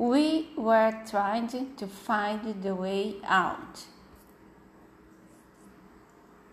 We were trying to find the way out.